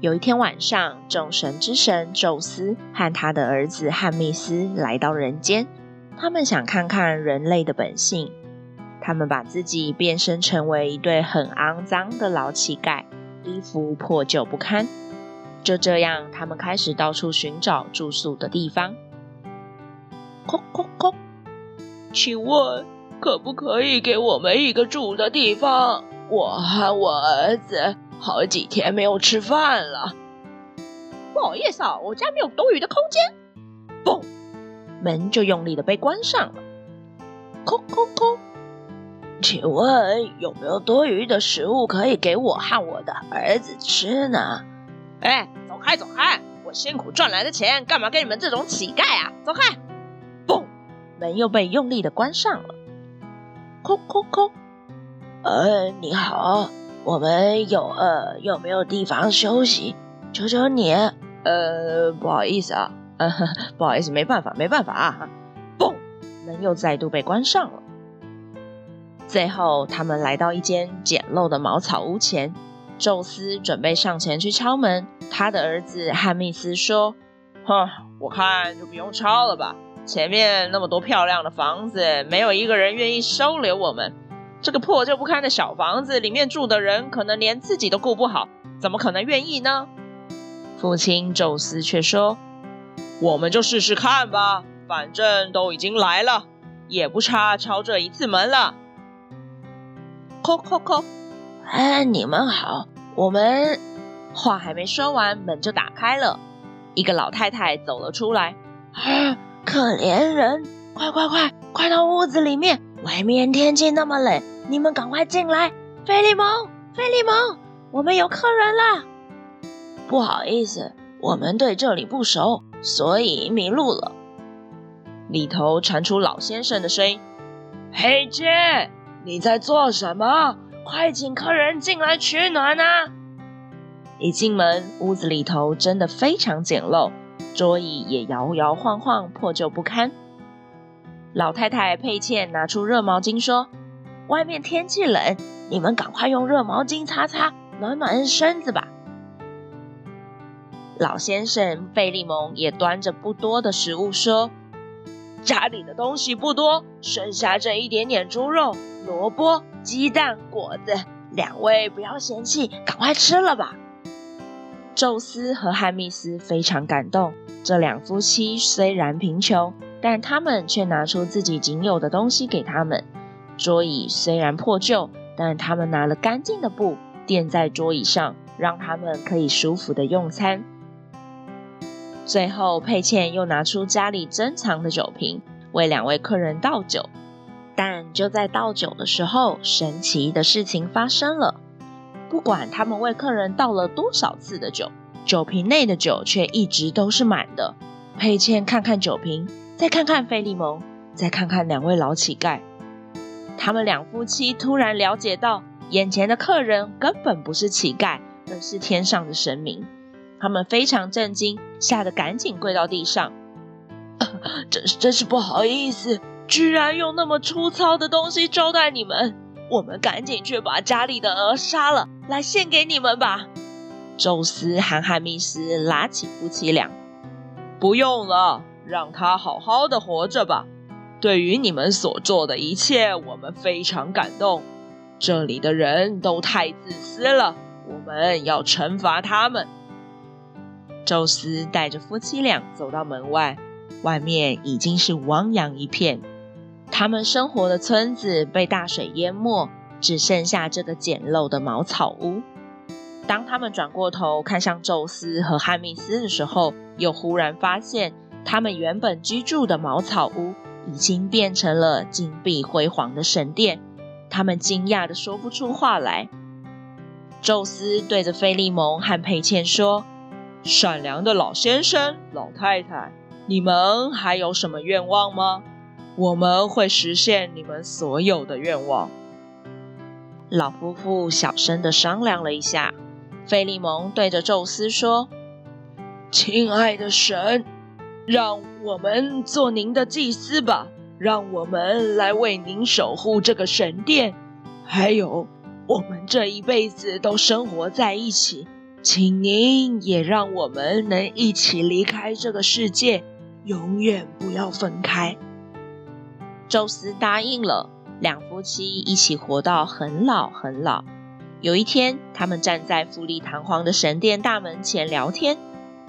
有一天晚上，众神之神宙斯和他的儿子汉密斯来到人间。他们想看看人类的本性。他们把自己变身成为一对很肮脏的老乞丐，衣服破旧不堪。就这样，他们开始到处寻找住宿的地方。叩叩叩，请问可不可以给我们一个住的地方？我和我儿子。好几天没有吃饭了，不好意思啊，我家没有多余的空间。嘣，门就用力的被关上了。空空空，请问有没有多余的食物可以给我和我的儿子吃呢？哎，走开走开！我辛苦赚来的钱，干嘛给你们这种乞丐啊？走开！嘣，门又被用力的关上了。空空空，呃，你好。我们有呃有没有地方休息？求求你，呃，不好意思啊，呃，不好意思，没办法，没办法啊！嘣，门又再度被关上了。最后，他们来到一间简陋的茅草屋前，宙斯准备上前去敲门。他的儿子汉密斯说：“哼，我看就不用敲了吧，前面那么多漂亮的房子，没有一个人愿意收留我们。”这个破旧不堪的小房子里面住的人，可能连自己都顾不好，怎么可能愿意呢？父亲宙斯却说：“我们就试试看吧，反正都已经来了，也不差敲这一次门了。”叩叩叩，哎，你们好，我们话还没说完，门就打开了，一个老太太走了出来。啊，可怜人，快快快，快到屋子里面。外面天气那么冷，你们赶快进来！菲利蒙，菲利蒙，我们有客人啦！不好意思，我们对这里不熟，所以迷路了。里头传出老先生的声音：“嘿，杰，你在做什么？快请客人进来取暖啊！”一进门，屋子里头真的非常简陋，桌椅也摇摇晃晃，破旧不堪。老太太佩茜拿出热毛巾说：“外面天气冷，你们赶快用热毛巾擦擦，暖暖身子吧。”老先生费利蒙也端着不多的食物说：“家里的东西不多，剩下这一点点猪肉、萝卜、鸡蛋、果子，两位不要嫌弃，赶快吃了吧。”宙斯和汉密斯非常感动，这两夫妻虽然贫穷。但他们却拿出自己仅有的东西给他们。桌椅虽然破旧，但他们拿了干净的布垫在桌椅上，让他们可以舒服的用餐。最后，佩茜又拿出家里珍藏的酒瓶，为两位客人倒酒。但就在倒酒的时候，神奇的事情发生了。不管他们为客人倒了多少次的酒，酒瓶内的酒却一直都是满的。佩茜看看酒瓶。再看看费利蒙，再看看两位老乞丐，他们两夫妻突然了解到，眼前的客人根本不是乞丐，而是天上的神明。他们非常震惊，吓得赶紧跪到地上。真是真是不好意思，居然用那么粗糙的东西招待你们。我们赶紧去把家里的鹅杀了，来献给你们吧。宙斯和汉密斯拉起夫妻俩，不用了。让他好好的活着吧。对于你们所做的一切，我们非常感动。这里的人都太自私了，我们要惩罚他们。宙斯带着夫妻俩走到门外，外面已经是汪洋一片。他们生活的村子被大水淹没，只剩下这个简陋的茅草屋。当他们转过头看向宙斯和汉密斯的时候，又忽然发现。他们原本居住的茅草屋已经变成了金碧辉煌的神殿，他们惊讶的说不出话来。宙斯对着菲利蒙和佩茜说：“善良的老先生、老太太，你们还有什么愿望吗？我们会实现你们所有的愿望。老夫妇小声的商量了一下，费利蒙对着宙斯说：“亲爱的神，让我们做您的祭司吧，让我们来为您守护这个神殿。还有，我们这一辈子都生活在一起，请您也让我们能一起离开这个世界，永远不要分开。”宙斯答应了。两夫妻一起活到很老很老。有一天，他们站在富丽堂皇的神殿大门前聊天。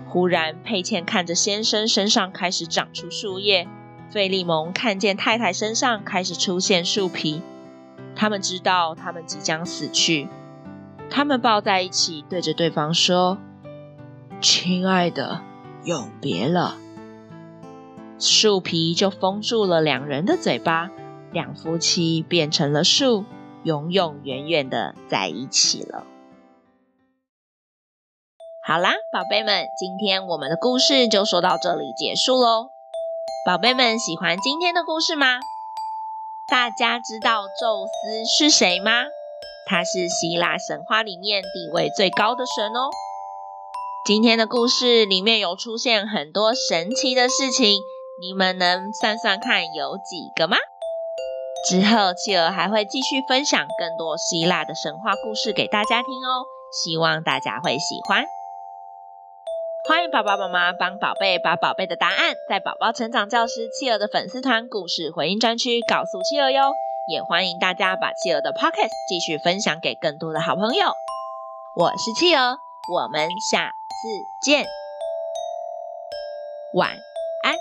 忽然，佩茜看着先生身上开始长出树叶，费利蒙看见太太身上开始出现树皮。他们知道他们即将死去。他们抱在一起，对着对方说：“亲爱的，永别了。”树皮就封住了两人的嘴巴。两夫妻变成了树，永永远远的在一起了。好啦，宝贝们，今天我们的故事就说到这里结束喽。宝贝们喜欢今天的故事吗？大家知道宙斯是谁吗？他是希腊神话里面地位最高的神哦。今天的故事里面有出现很多神奇的事情，你们能算算看有几个吗？之后，企鹅还会继续分享更多希腊的神话故事给大家听哦，希望大家会喜欢。欢迎爸爸妈妈帮宝贝把宝贝的答案在宝宝成长教室企鹅的粉丝团故事回应专区告诉企鹅哟，也欢迎大家把企鹅的 Podcast 继续分享给更多的好朋友。我是企鹅，我们下次见，晚安。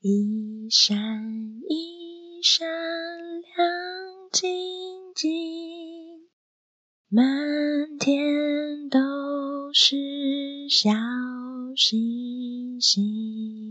一闪一闪亮晶，满天都是小星星。